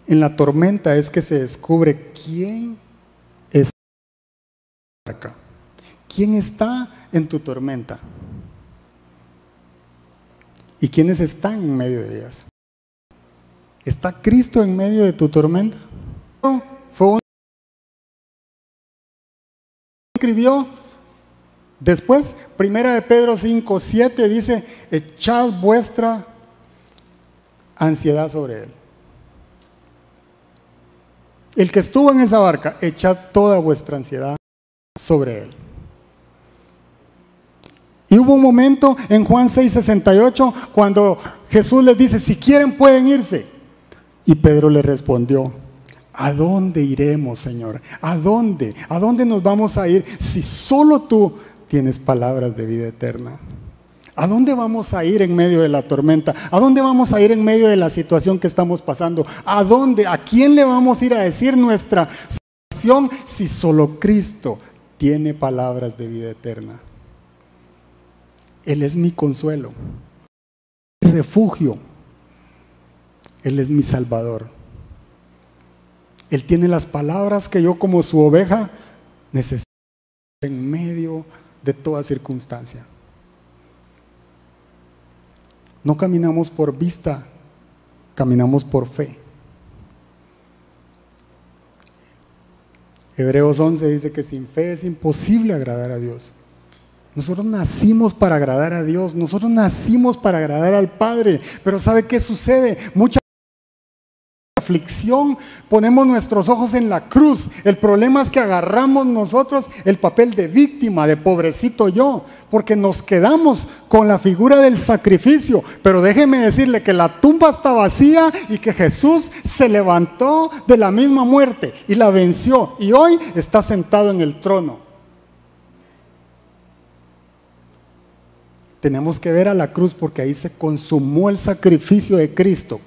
En la tormenta es que se descubre quién ¿Quién está en tu tormenta? ¿Y quiénes están en medio de ellas? ¿Está Cristo en medio de tu tormenta? Fue un escribió después, primera de Pedro 5, 7 dice, echad vuestra ansiedad sobre él. El que estuvo en esa barca, echad toda vuestra ansiedad sobre él. Y hubo un momento en Juan 6:68 cuando Jesús les dice, si quieren pueden irse. Y Pedro le respondió, ¿a dónde iremos, Señor? ¿A dónde? ¿A dónde nos vamos a ir si solo tú tienes palabras de vida eterna? ¿A dónde vamos a ir en medio de la tormenta? ¿A dónde vamos a ir en medio de la situación que estamos pasando? ¿A dónde? ¿A quién le vamos a ir a decir nuestra situación si solo Cristo tiene palabras de vida eterna. Él es mi consuelo, mi refugio. Él es mi salvador. Él tiene las palabras que yo como su oveja necesito en medio de toda circunstancia. No caminamos por vista, caminamos por fe. Hebreos 11 dice que sin fe es imposible agradar a Dios. Nosotros nacimos para agradar a Dios, nosotros nacimos para agradar al Padre, pero ¿sabe qué sucede? Mucha ponemos nuestros ojos en la cruz. El problema es que agarramos nosotros el papel de víctima, de pobrecito yo, porque nos quedamos con la figura del sacrificio. Pero déjeme decirle que la tumba está vacía y que Jesús se levantó de la misma muerte y la venció y hoy está sentado en el trono. Tenemos que ver a la cruz porque ahí se consumó el sacrificio de Cristo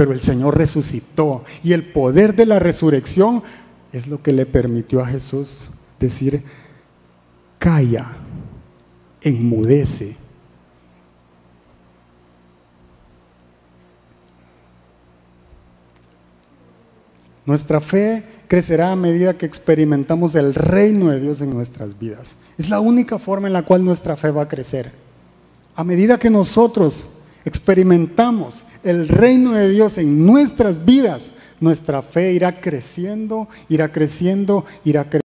pero el Señor resucitó y el poder de la resurrección es lo que le permitió a Jesús decir, calla, enmudece. Nuestra fe crecerá a medida que experimentamos el reino de Dios en nuestras vidas. Es la única forma en la cual nuestra fe va a crecer. A medida que nosotros experimentamos el reino de Dios en nuestras vidas, nuestra fe irá creciendo, irá creciendo, irá creciendo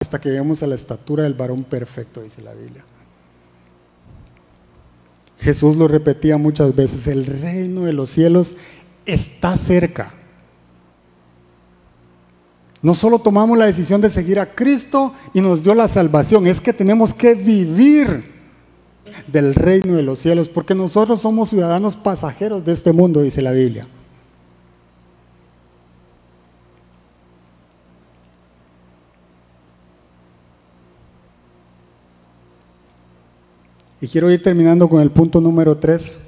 hasta que lleguemos a la estatura del varón perfecto, dice la Biblia. Jesús lo repetía muchas veces, el reino de los cielos está cerca. No solo tomamos la decisión de seguir a Cristo y nos dio la salvación, es que tenemos que vivir del reino de los cielos, porque nosotros somos ciudadanos pasajeros de este mundo, dice la Biblia. Y quiero ir terminando con el punto número 3,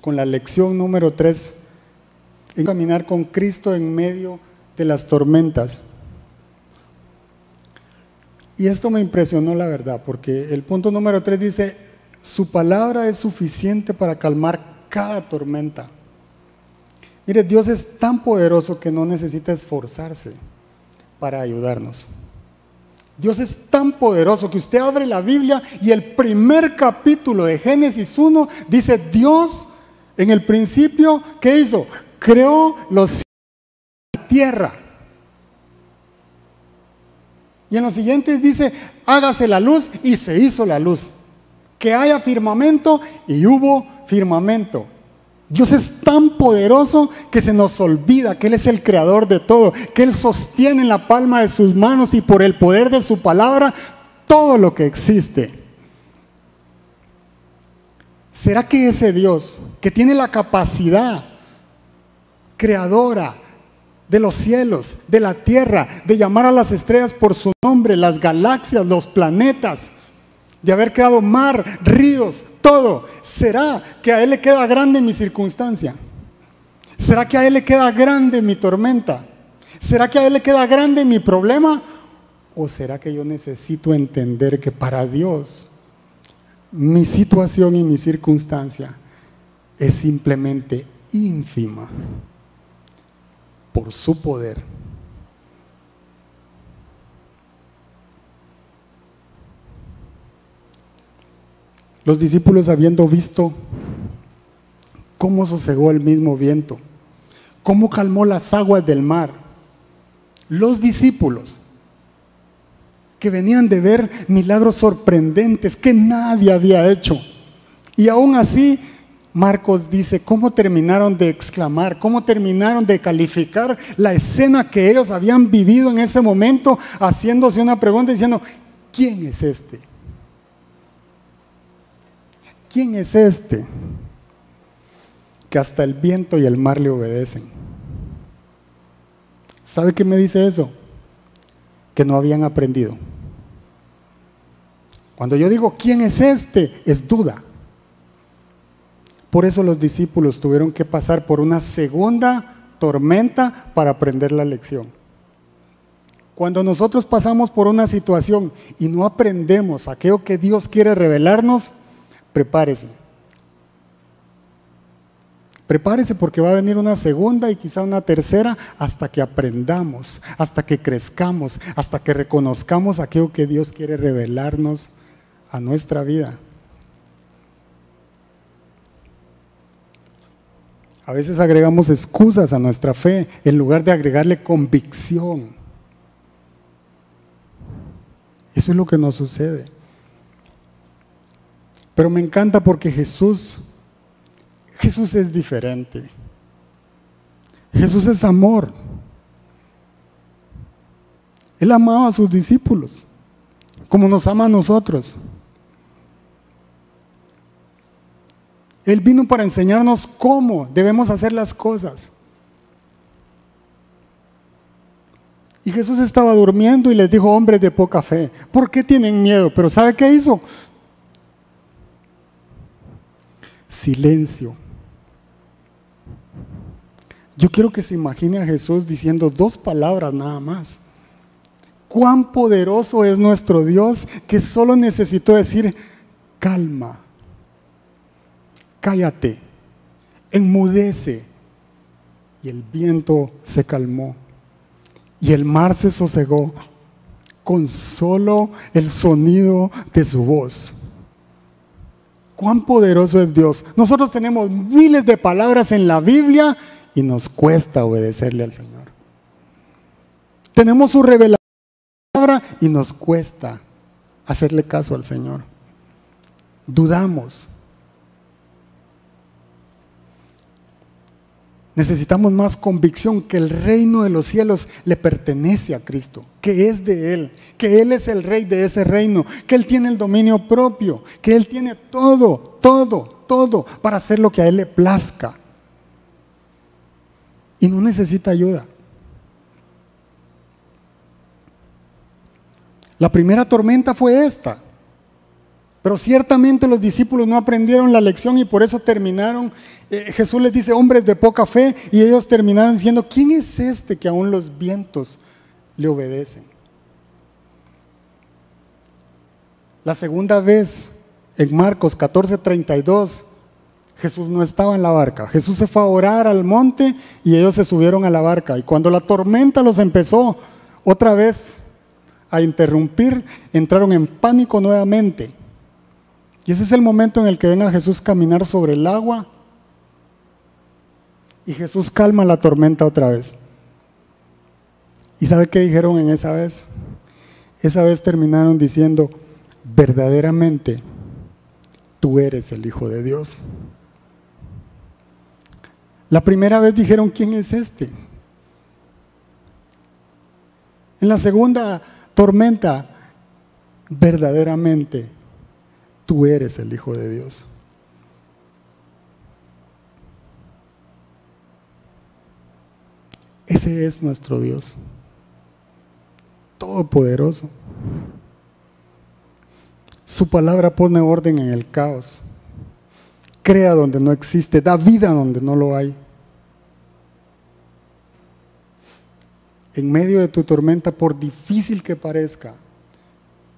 con la lección número 3, en caminar con Cristo en medio de las tormentas. Y esto me impresionó la verdad, porque el punto número 3 dice, su palabra es suficiente para calmar cada tormenta. Mire, Dios es tan poderoso que no necesita esforzarse para ayudarnos. Dios es tan poderoso que usted abre la Biblia y el primer capítulo de Génesis 1 dice, Dios en el principio, ¿qué hizo? Creó los cielos y la tierra. Y en los siguientes dice, hágase la luz y se hizo la luz. Que haya firmamento y hubo firmamento. Dios es tan poderoso que se nos olvida que Él es el creador de todo, que Él sostiene en la palma de sus manos y por el poder de su palabra todo lo que existe. ¿Será que ese Dios que tiene la capacidad creadora de los cielos, de la tierra, de llamar a las estrellas por su nombre, las galaxias, los planetas, de haber creado mar, ríos, todo. ¿Será que a Él le queda grande mi circunstancia? ¿Será que a Él le queda grande mi tormenta? ¿Será que a Él le queda grande mi problema? ¿O será que yo necesito entender que para Dios mi situación y mi circunstancia es simplemente ínfima por su poder? Los discípulos habiendo visto cómo sosegó el mismo viento, cómo calmó las aguas del mar, los discípulos que venían de ver milagros sorprendentes que nadie había hecho. Y aún así, Marcos dice, ¿cómo terminaron de exclamar? ¿Cómo terminaron de calificar la escena que ellos habían vivido en ese momento, haciéndose una pregunta diciendo, ¿quién es este? ¿Quién es este? Que hasta el viento y el mar le obedecen. ¿Sabe qué me dice eso? Que no habían aprendido. Cuando yo digo, ¿quién es este? Es duda. Por eso los discípulos tuvieron que pasar por una segunda tormenta para aprender la lección. Cuando nosotros pasamos por una situación y no aprendemos aquello que Dios quiere revelarnos, prepárese. Prepárese porque va a venir una segunda y quizá una tercera hasta que aprendamos, hasta que crezcamos, hasta que reconozcamos aquello que Dios quiere revelarnos a nuestra vida. A veces agregamos excusas a nuestra fe en lugar de agregarle convicción. Eso es lo que nos sucede. Pero me encanta porque Jesús, Jesús es diferente. Jesús es amor. Él amaba a sus discípulos, como nos ama a nosotros. Él vino para enseñarnos cómo debemos hacer las cosas. Y Jesús estaba durmiendo y les dijo, hombres de poca fe, ¿por qué tienen miedo? Pero ¿sabe qué hizo? silencio. Yo quiero que se imagine a Jesús diciendo dos palabras nada más. Cuán poderoso es nuestro Dios que solo necesitó decir, calma, cállate, enmudece. Y el viento se calmó y el mar se sosegó con solo el sonido de su voz cuán poderoso es Dios. Nosotros tenemos miles de palabras en la Biblia y nos cuesta obedecerle al Señor. Tenemos su revelación y nos cuesta hacerle caso al Señor. Dudamos. Necesitamos más convicción que el reino de los cielos le pertenece a Cristo, que es de Él, que Él es el rey de ese reino, que Él tiene el dominio propio, que Él tiene todo, todo, todo para hacer lo que a Él le plazca. Y no necesita ayuda. La primera tormenta fue esta. Pero ciertamente los discípulos no aprendieron la lección y por eso terminaron. eh, Jesús les dice, hombres de poca fe, y ellos terminaron diciendo, ¿quién es este que aún los vientos le obedecen? La segunda vez, en Marcos 14:32, Jesús no estaba en la barca. Jesús se fue a orar al monte y ellos se subieron a la barca. Y cuando la tormenta los empezó otra vez a interrumpir, entraron en pánico nuevamente. Y ese es el momento en el que ven a Jesús caminar sobre el agua y Jesús calma la tormenta otra vez. ¿Y sabe qué dijeron en esa vez? Esa vez terminaron diciendo, verdaderamente tú eres el Hijo de Dios. La primera vez dijeron, ¿quién es este? En la segunda tormenta, verdaderamente tú eres el Hijo de Dios. Ese es nuestro Dios, todopoderoso. Su palabra pone orden en el caos, crea donde no existe, da vida donde no lo hay. En medio de tu tormenta, por difícil que parezca,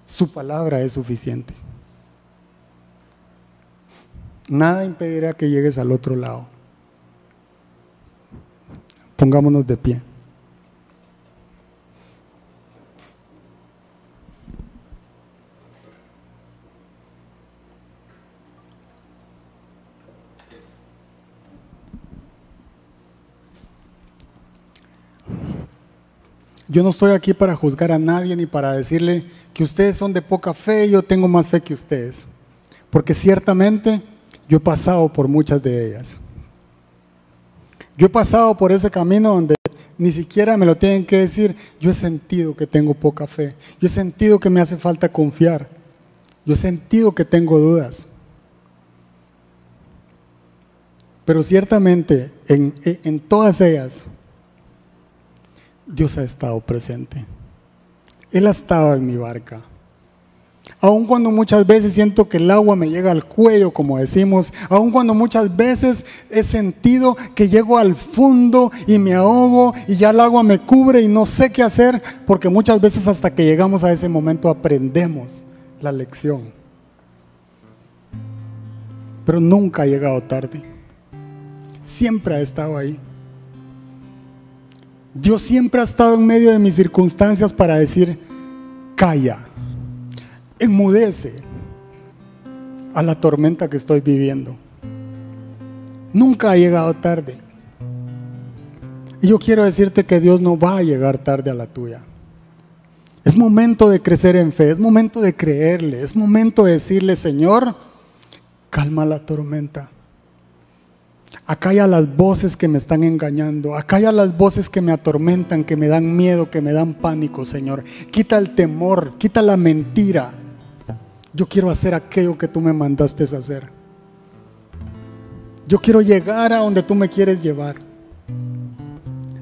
su palabra es suficiente. Nada impedirá que llegues al otro lado. Pongámonos de pie. Yo no estoy aquí para juzgar a nadie ni para decirle que ustedes son de poca fe yo tengo más fe que ustedes. Porque ciertamente yo he pasado por muchas de ellas. Yo he pasado por ese camino donde ni siquiera me lo tienen que decir. Yo he sentido que tengo poca fe. Yo he sentido que me hace falta confiar. Yo he sentido que tengo dudas. Pero ciertamente en, en todas ellas Dios ha estado presente. Él ha estado en mi barca. Aun cuando muchas veces siento que el agua me llega al cuello, como decimos, aun cuando muchas veces he sentido que llego al fondo y me ahogo y ya el agua me cubre y no sé qué hacer, porque muchas veces hasta que llegamos a ese momento aprendemos la lección. Pero nunca ha llegado tarde. Siempre ha estado ahí. Dios siempre ha estado en medio de mis circunstancias para decir, calla, enmudece a la tormenta que estoy viviendo. Nunca ha llegado tarde. Y yo quiero decirte que Dios no va a llegar tarde a la tuya. Es momento de crecer en fe, es momento de creerle, es momento de decirle, Señor, calma la tormenta. Acalla las voces que me están engañando. Acalla las voces que me atormentan, que me dan miedo, que me dan pánico, Señor. Quita el temor, quita la mentira. Yo quiero hacer aquello que tú me mandaste hacer. Yo quiero llegar a donde tú me quieres llevar.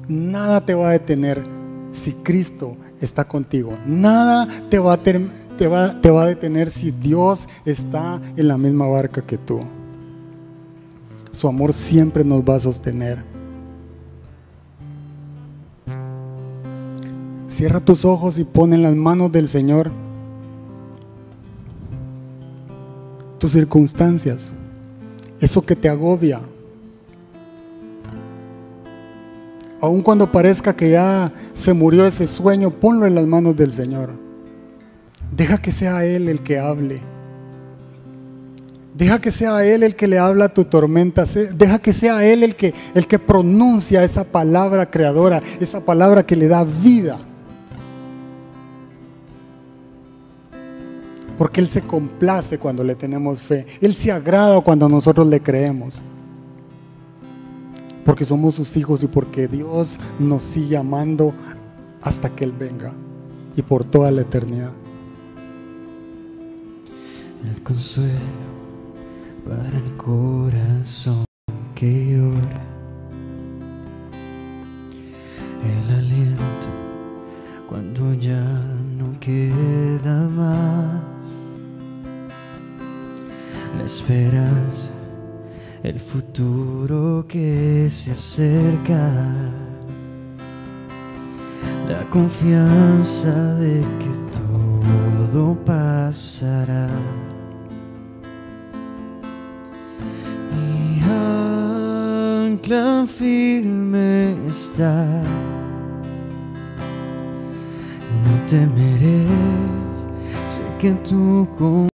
Nada te va a detener si Cristo está contigo. Nada te va a, te va, te va a detener si Dios está en la misma barca que tú. Su amor siempre nos va a sostener. Cierra tus ojos y pon en las manos del Señor tus circunstancias, eso que te agobia. Aun cuando parezca que ya se murió ese sueño, ponlo en las manos del Señor. Deja que sea Él el que hable. Deja que sea Él el que le habla a tu tormenta. Deja que sea Él el que, el que pronuncia esa palabra creadora, esa palabra que le da vida. Porque Él se complace cuando le tenemos fe. Él se agrada cuando nosotros le creemos. Porque somos sus hijos y porque Dios nos sigue amando hasta que Él venga y por toda la eternidad. El consuelo para el corazón que llora. El aliento cuando ya no queda más. La esperanza, el futuro que se acerca, la confianza de que todo pasará. Mi ancla firme está, no temeré, sé que tú con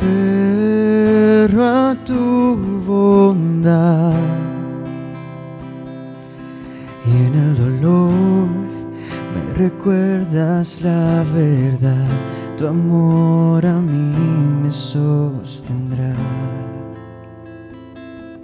aferro a tu bondad y en el dolor me recuerdas la verdad. Tu amor a mí me sostendrá.